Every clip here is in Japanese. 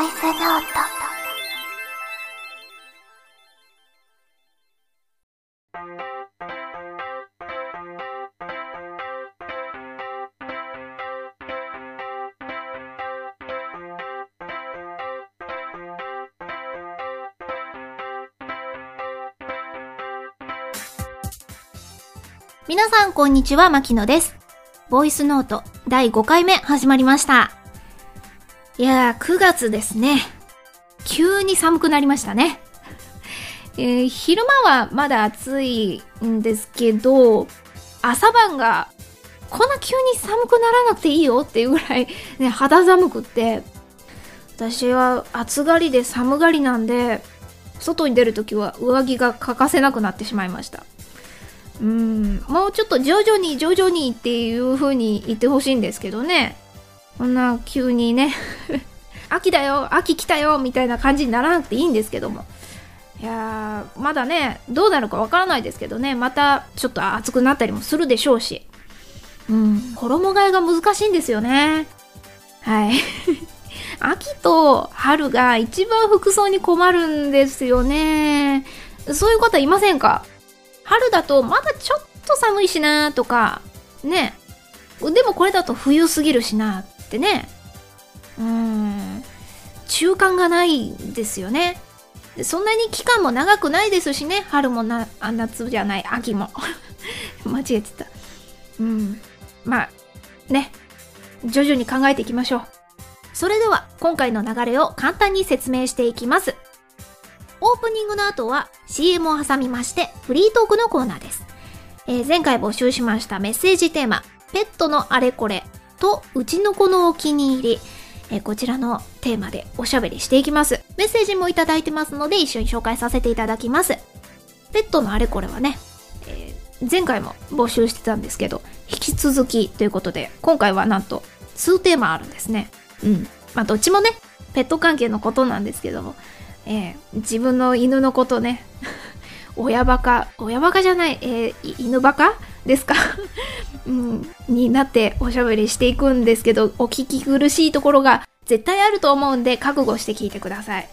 ボイスノート皆さんこんにちは、牧野です。ボイスノート第5回目始まりました。いやー、9月ですね。急に寒くなりましたね。えー昼間はまだ暑いんですけど、朝晩がこんな急に寒くならなくていいよっていうぐらい、ね、肌寒くって、私は暑がりで寒がりなんで、外に出るときは上着が欠かせなくなってしまいました。うん、もうちょっと徐々に徐々にっていう風に言ってほしいんですけどね。こんな急にね、秋だよ、秋来たよ、みたいな感じにならなくていいんですけども。いやー、まだね、どうなるかわからないですけどね、またちょっと暑くなったりもするでしょうし。うん、衣替えが難しいんですよね。はい。秋と春が一番服装に困るんですよね。そういう方いませんか？春だとまだちょっと寒いしなとか、ね。でもこれだと冬すぎるしなってね。うーん。中間がないですよね。そんなに期間も長くないですしね。春もな、あ夏じゃない、秋も。間違えてた。うん。まあ、ね。徐々に考えていきましょう。それでは、今回の流れを簡単に説明していきます。オープニングの後は CM を挟みましてフリートークのコーナーです。えー前回募集しましたメッセージテーマ、ペットのあれこれとうちの子のお気に入り、えーこちらのテーマでおしゃべりしていきます。メッセージもいただいてますので一緒に紹介させていただきます。ペットのあれこれはね、えー前回も募集してたんですけど、引き続きということで、今回はなんと数テーマあるんですね。うん。まあどっちもね、ペット関係のことなんですけども、えー自分の犬のことね、親バカ、親バカじゃない、えー犬バカですか、うん、になっておしゃべりしていくんですけど、お聞き苦しいところが絶対あると思うんで、覚悟して聞いてください。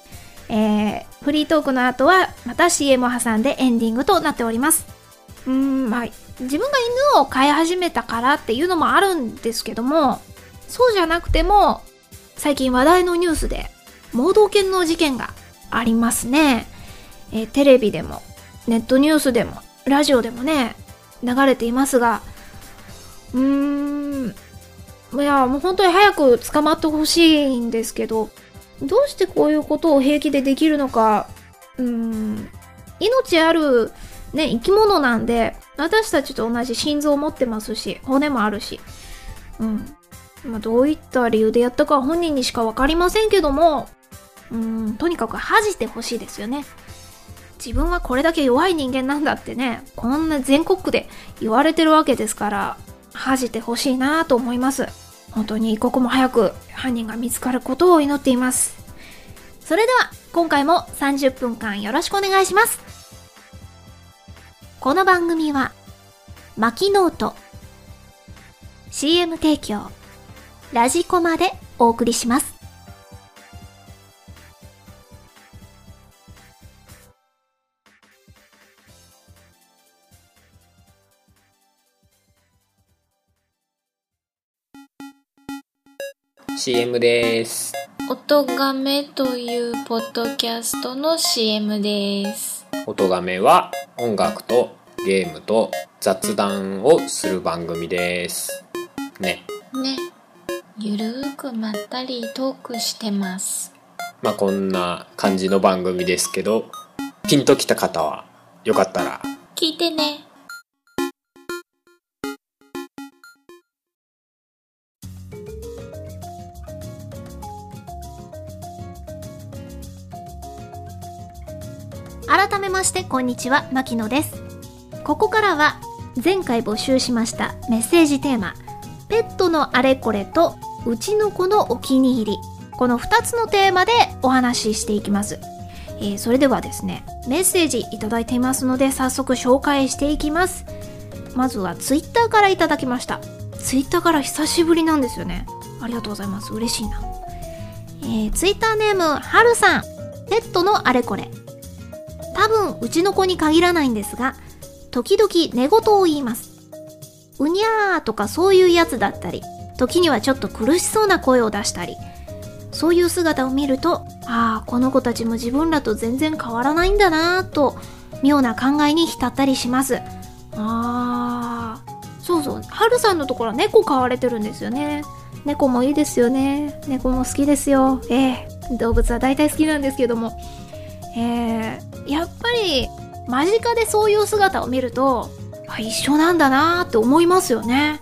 えーフリートークの後は、また CM を挟んでエンディングとなっております。うん、まあ、自分が犬を飼い始めたからっていうのもあるんですけども、そうじゃなくても、最近話題のニュースで、盲導犬の事件がありますね。えーテレビでも、ネットニュースでも、ラジオでもね、流れていますが、うーん、いや、もう本当に早く捕まってほしいんですけど、どうしてこういうことを平気でできるのか、うーん、命ある、ね、生き物なんで、私たちと同じ心臓を持ってますし、骨もあるし、うん。まあ、どういった理由でやったかは本人にしかわかりませんけども、うん、とにかく恥じてほしいですよね。自分はこれだけ弱い人間なんだってね、こんな全国区で言われてるわけですから、恥じてほしいなと思います。本当に一刻も早く犯人が見つかることを祈っています。それでは、今回も30分間よろしくお願いします。この番組は、マキノート、CM 提供、ラジコマでお送りします。CM です。音がめというポッドキャストの CM です。音がめは音楽とゲームと雑談をする番組です。ね。ね。ゆるーくまったりトークしてます。まあこんな感じの番組ですけど、ピンときた方はよかったら聞いてね。してこんにちは牧野です。ここからは前回募集しましたメッセージテーマペットのあれこれとうちの子のお気に入りこの2つのテーマでお話ししていきます、えーそれではですねメッセージいただいていますので早速紹介していきます。まずはツイッターからいただきました。ツイッターから久しぶりなんですよね。ありがとうございます。嬉しいな。ええー、ツイッターネームはるさん。ペットのあれこれ。多分うちの子に限らないんですが時々寝言を言います。うにゃーとかそういうやつだったり時にはちょっと苦しそうな声を出したりそういう姿を見るとああこの子たちも自分らと全然変わらないんだなぁと妙な考えに浸ったりします。あーそうそう。はるさんのところは猫飼われてるんですよね。猫もいいですよね。猫も好きですよ。ええ。動物は大体好きなんですけども。えー、やっぱり間近でそういう姿を見るとあ一緒なんだなーって思いますよね。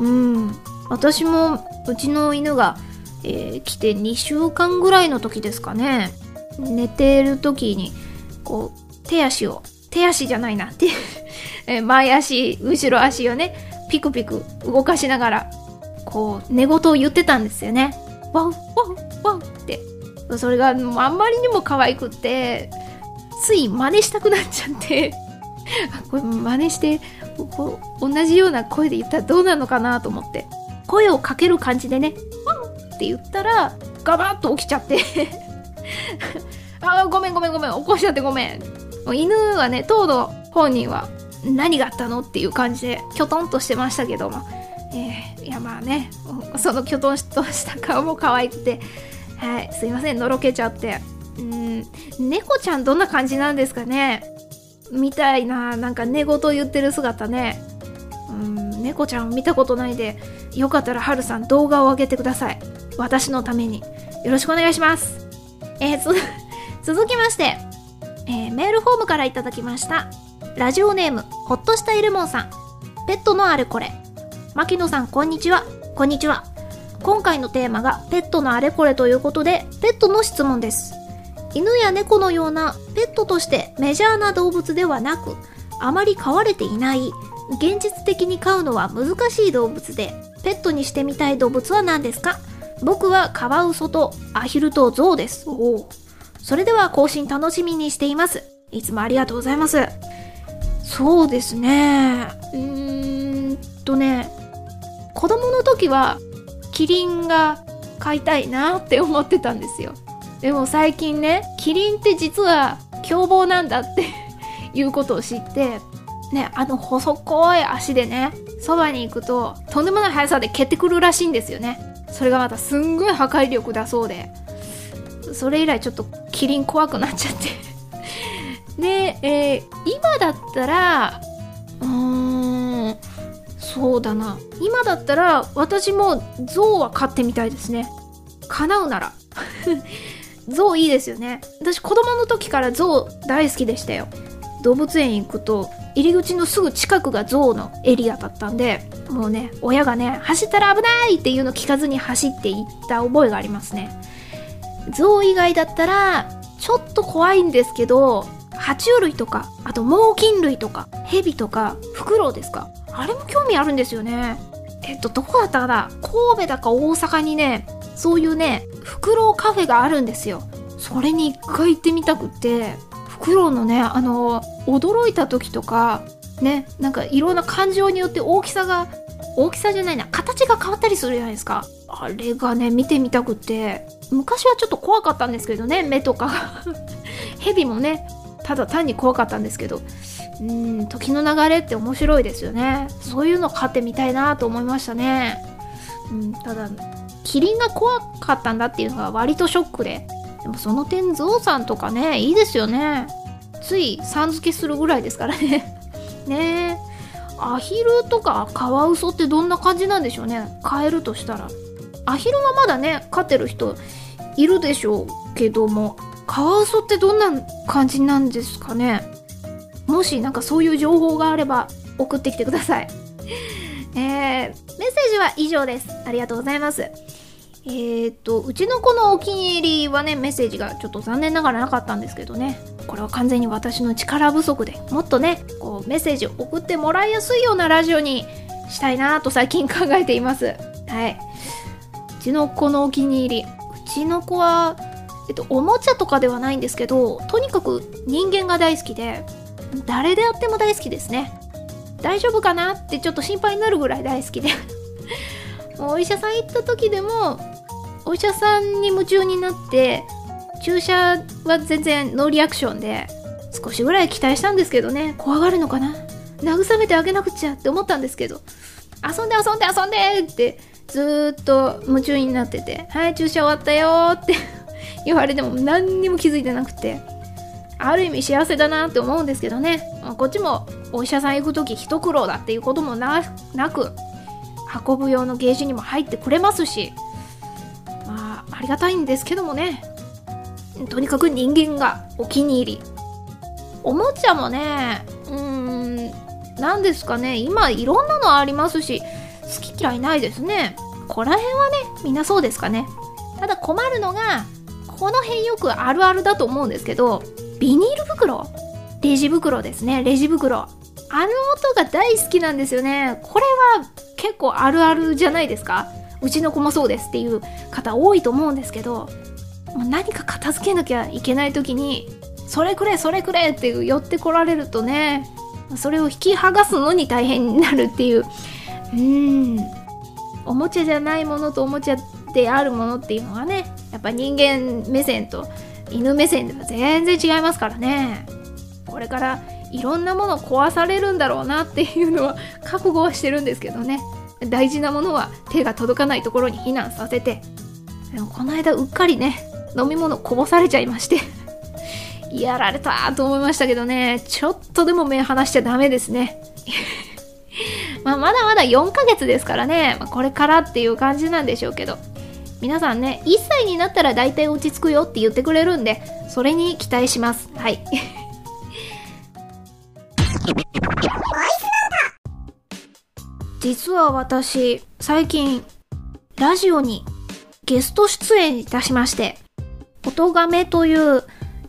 うん。私もうちの犬が、えー、来て2週間ぐらいの時ですかね。寝てる時にこう手足を手足じゃないな。っ てえ前足後ろ足をねピクピク動かしながらこう寝言を言ってたんですよね。ワンワンワン。それがあんまりにも可愛くってつい真似したくなっちゃって。これ真似してこう同じような声で言ったらどうなのかなと思って。声をかける感じでね「ワン!」って言ったらガバッと起きちゃって。あごめんごめんごめん起こしちゃってごめん。犬はね当の本人は何があったのっていう感じできょとんとしてましたけども、えー、いやまあねそのきょとんとした顔も可愛くてはいすいませんのろけちゃって。うん猫ちゃんどんな感じなんですかね？みたいななんか寝言言ってる姿ね。うん猫ちゃん見たことないでよかったらはるさん動画を上げてください。私のために。よろしくお願いします。えー、続きまして。えー、メールフォームからいただきました。ラジオネームほっとしたイルモンさん。ペットのあれこれ。牧野さんこんにちは。こんにちは。今回のテーマがペットのあれこれということでペットの質問です犬や猫のようなペットとしてメジャーな動物ではなくあまり飼われていない現実的に飼うのは難しい動物でペットにしてみたい動物は何ですか？僕はカワウソとアヒルとゾウですおそれでは更新楽しみにしています。いつもありがとうございます。そうですね。うーんとね、子供の時はキリンが飼いたいなって思ってたんですよ。でも最近ね、キリンって実は凶暴なんだって いうことを知って、ね、あの細こい足でね、そばに行くととんでもない速さで蹴ってくるらしいんですよね。それがまたすんごい破壊力だそうで。それ以来ちょっとキリン怖くなっちゃってで、えー、今だったらうーんそうだな。今だったら私も象は飼ってみたいですね。叶うなら。象いいですよね。私子供の時から象大好きでしたよ。動物園行くと入り口のすぐ近くが象のエリアだったんでもうね親がね走ったら危ない！っていうの聞かずに走っていった覚えがありますね。象以外だったらちょっと怖いんですけど爬虫類とかあと猛禽類とか蛇とかフクロウですか？あれも興味あるんですよね。えっとどこだったかな？神戸だか大阪にねそういうねフクロウカフェがあるんですよ。それに一回行ってみたくってフクロウのねあの驚いた時とかねなんかいろんな感情によって大きさが大きさじゃないな形が変わったりするじゃないですか。あれがね見てみたくって。昔はちょっと怖かったんですけどね目とか 蛇もねただ単に怖かったんですけどうん時の流れって面白いですよね。そういうの飼ってみたいなと思いましたね、うん、ただキリンが怖かったんだっていうのが割とショックででもその点ゾウさんとかねいいですよね。ついさん付けするぐらいですからね。ね。えアヒルとかカワウソってどんな感じなんでしょうね。飼えるとしたら。アヒルはまだね飼ってる人いるでしょうけどもカワウソってどんな感じなんですかね？もしなんかそういう情報があれば送ってきてください。えー、メッセージは以上です。ありがとうございます。えー、っとうちの子のお気に入りはねメッセージがちょっと残念ながらなかったんですけどね。これは完全に私の力不足でもっとねこうメッセージを送ってもらいやすいようなラジオにしたいなと最近考えています。はい。うちの子のお気に入り。うちの子は、えっと、おもちゃとかではないんですけど、とにかく人間が大好きで、誰であっても大好きですね。大丈夫かなってちょっと心配になるぐらい大好きで。お医者さん行った時でも、お医者さんに夢中になって注射は全然ノーリアクションで少しぐらい期待したんですけどね。怖がるのかな？慰めてあげなくちゃって思ったんですけど。遊んで遊んで遊んでってずっと夢中になっててはい注射終わったよって。言われても何にも気づいてなくてある意味幸せだなって思うんですけどね。こっちもお医者さん行く時一苦労だっていうこともなく運ぶ用のゲージにも入ってくれますしまあありがたいんですけどもね。とにかく人間がお気に入り。おもちゃもねうーん何ですかね。今いろんなのありますし好き嫌いないですね。こら辺はねみんなそうですかね。ただ困るのがこの辺よくあるあるだと思うんですけどビニール袋？レジ袋ですね。レジ袋。あの音が大好きなんですよね。これは結構あるあるじゃないですか。うちの子もそうですっていう方多いと思うんですけどもう何か片付けなきゃいけない時にそれくれそれくれっていう寄ってこられるとねそれを引き剥がすのに大変になるっていう。うん。おもちゃじゃないものとおもちゃであるものっていうのがねやっぱ人間目線と犬目線では全然違いますからね。これからいろんなもの壊されるんだろうなっていうのは覚悟はしてるんですけどね。大事なものは手が届かないところに避難させて。でもこの間うっかりね飲み物こぼされちゃいまして。やられたと思いましたけどね。ちょっとでも目離しちゃダメですね。まあまだまだ4ヶ月ですからね、まあ、これからっていう感じなんでしょうけど。皆さんね1歳になったら大体落ち着くよって言ってくれるんでそれに期待します。はい。実は私最近ラジオにゲスト出演いたしまして音亀という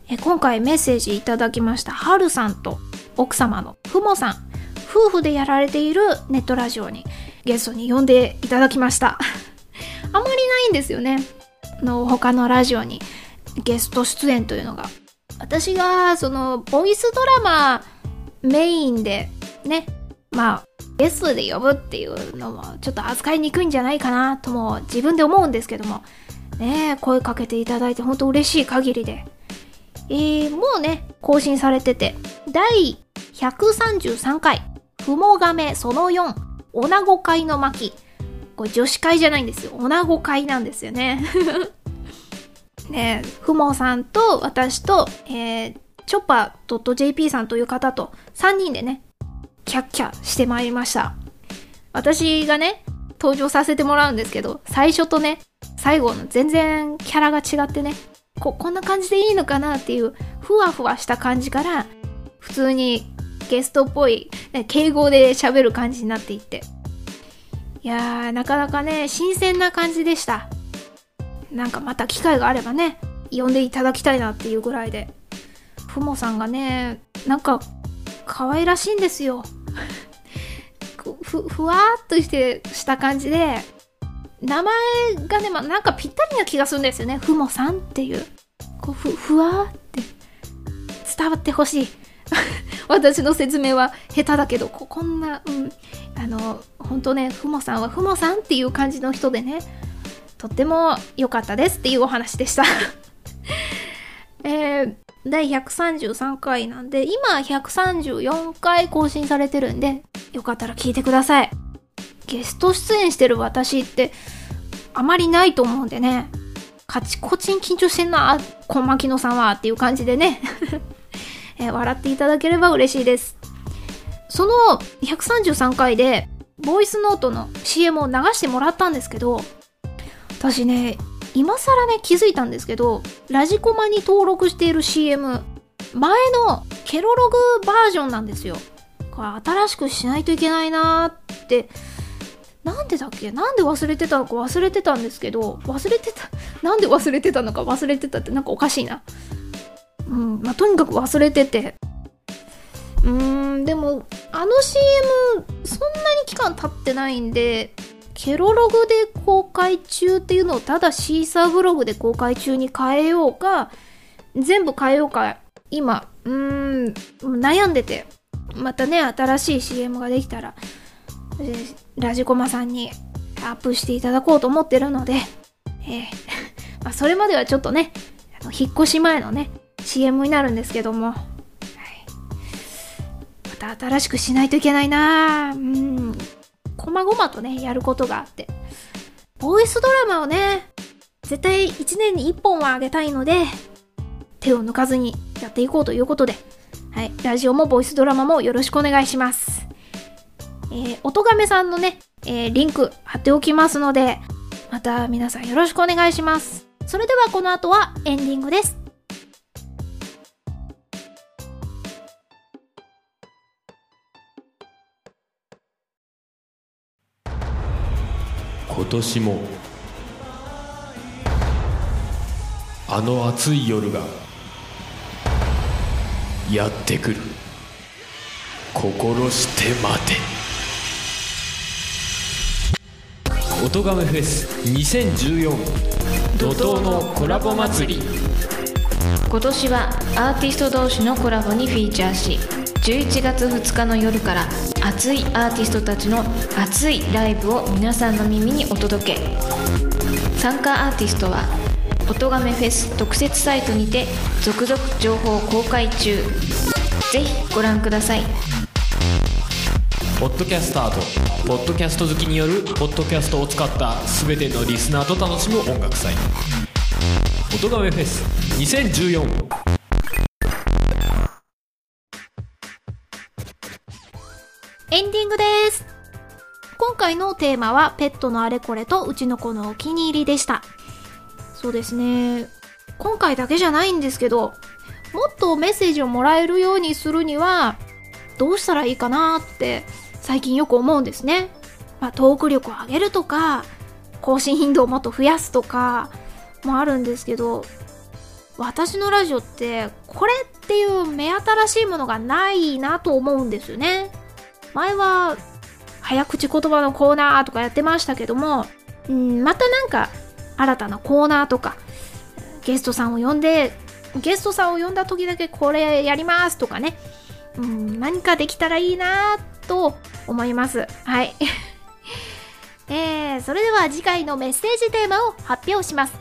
え今回メッセージいただきましたはるさんと奥様のふもさん。夫婦でやられているネットラジオにゲストに呼んでいただきました。あまりないんですよね。の他のラジオにゲスト出演というのが。私がそのボイスドラマメインでねまあゲストで呼ぶっていうのもちょっと扱いにくいんじゃないかなとも自分で思うんですけども。ね声かけていただいて本当嬉しい限りで。えー、もうね更新されてて第133回「ふもがめその4おなご会の巻」これ女子会じゃないんですよ。女子会なんですよね。ねふもさんと私と、えー、チョッパー .jp さんという方と3人でね、キャッキャしてまいりました。私がね、登場させてもらうんですけど、最初とね、最後の全然キャラが違ってね、こ、こんな感じでいいのかなっていう、ふわふわした感じから、普通にゲストっぽい、ね、敬語で喋る感じになっていって、いやー、なかなかね、新鮮な感じでした。なんかまた機会があればね、呼んでいただきたいなっていうぐらいで。ふもさんがね、なんか、可愛らしいんですよ。ふ、ふわーっとしてした感じで、名前がね、ま、なんかぴったりな気がするんですよね。ふもさんっていう。こう、ふ、ふわーって伝わってほしい。私の説明は下手だけど、こ、こんな、うん、あの、本当ね、ふもさんはふもさんっていう感じの人でね、とっても良かったですっていうお話でした。えー、第133回なんで、今134回更新されてるんで、よかったら聞いてください。ゲスト出演してる私って、あまりないと思うんでね、カチコチン緊張してんな、小牧野さんはっていう感じでね、え、笑っていただければ嬉しいです。その133回で、ボイスノートの CM を流してもらったんですけど、私ね、今更ね、気づいたんですけど、ラジコマに登録している CM、前のケロログバージョンなんですよ。これ新しくしないといけないなーって、なんでだっけ？なんで忘れてたのか忘れてたんですけど、忘れてた、なんで忘れてたのか忘れてたってなんかおかしいな。うん、まあ、とにかく忘れてて。うーん、でも、あの CM、そんなに期間経ってないんで、ケロログで公開中っていうのをただシーサーブログで公開中に変えようか、全部変えようか、今、うーん、悩んでて、またね、新しい CM ができたら、ラジコマさんにアップしていただこうと思ってるので、えー ま、それまではちょっとね、あの引っ越し前のね、CM になるんですけども、はい、また新しくしないといけないなうん、こまごまとね、やることがあって。ボイスドラマをね、絶対1年に1本はあげたいので、手を抜かずにやっていこうということで、はい、ラジオもボイスドラマもよろしくお願いします。えー、音亀さんのね、えーリンク貼っておきますので、また皆さんよろしくお願いします。それではこの後はエンディングです。今年もあの暑い夜がやってくる。心して待て。音亀フェス2014怒涛のコラボ祭り。今年はアーティスト同士のコラボにフィーチャーし11月2日の夜から熱いアーティストたちの熱いライブを皆さんの耳にお届け。参加アーティストは「音亀フェス」特設サイトにて続々情報公開中。ぜひご覧ください。ポッドキャスターとポッドキャスト好きによるポッドキャストを使った全てのリスナーと楽しむ音楽祭。音亀フェス2014エンディングです。今回のテーマはペットのあれこれとうちの子のお気に入りでした。そうですね。今回だけじゃないんですけど、もっとメッセージをもらえるようにするには、どうしたらいいかなって最近よく思うんですね。まあ、トーク力を上げるとか、更新頻度をもっと増やすとかもあるんですけど、私のラジオってこれっていう目新しいものがないなと思うんですよね。前は早口言葉のコーナーとかやってましたけども、うん、またなんか新たなコーナーとかゲストさんを呼んでゲストさんを呼んだ時だけこれやりますとかね、うん、何かできたらいいなと思います。はい。えー、それでは次回のメッセージテーマを発表します。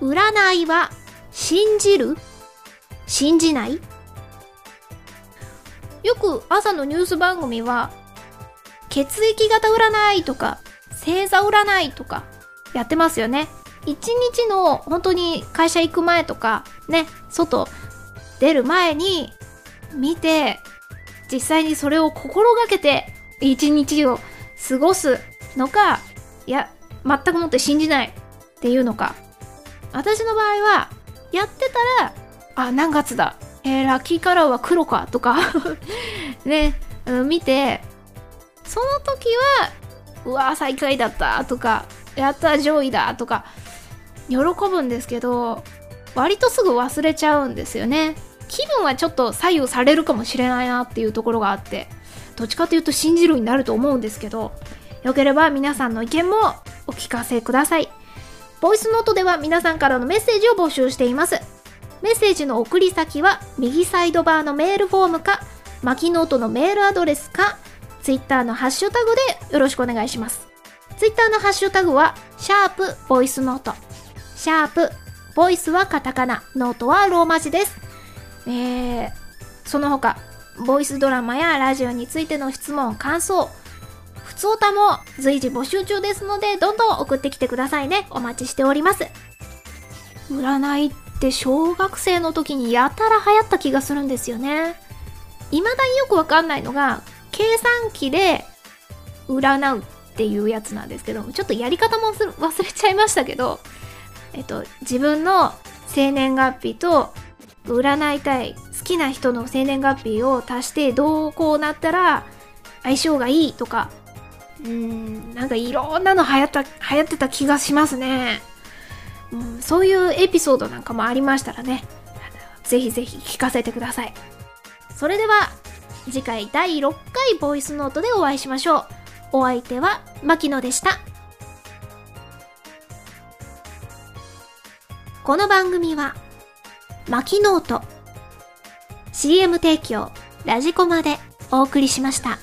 占いは信じる？信じない？よく朝のニュース番組は血液型占いとか星座占いとかやってますよね。一日の本当に会社行く前とかね外出る前に見て実際にそれを心がけて一日を過ごすのかいや全くもって信じないっていうのか。私の場合はやってたらあ何月だえー、ラッキーカラーは黒か？とか。ね、うん、見て。その時はうわ最下位だったとか。やった上位だとか。喜ぶんですけど割とすぐ忘れちゃうんですよね。気分はちょっと左右されるかもしれないなっていうところがあって。どっちかというと信じるになると思うんですけど。よければ皆さんの意見もお聞かせください。ボイスノートでは皆さんからのメッセージを募集しています。メッセージの送り先は右サイドバーのメールフォームかマキノートのメールアドレスかツイッターのハッシュタグでよろしくお願いします。ツイッターのハッシュタグはシャープボイスノート。シャープボイスはカタカナ。ノートはローマ字です。えー、その他ボイスドラマやラジオについての質問感想。ふつおたも随時募集中ですのでどんどん送ってきてくださいね。お待ちしております。占いって小学生の時にやたら流行った気がするんですよね。未だによくわかんないのが計算機で占うっていうやつなんですけどちょっとやり方も忘れちゃいましたけどえっと自分の生年月日と占いたい好きな人の生年月日を足してどうこうなったら相性がいいとかうーんなんかいろんなの流行った流行ってた気がしますね。うん、そういうエピソードなんかもありましたらね、ぜひぜひ聞かせてください。それでは、次回第6回ボイスノートでお会いしましょう。お相手は、牧野でした。この番組は、牧ノート、CM 提供、ラジコマでお送りしました。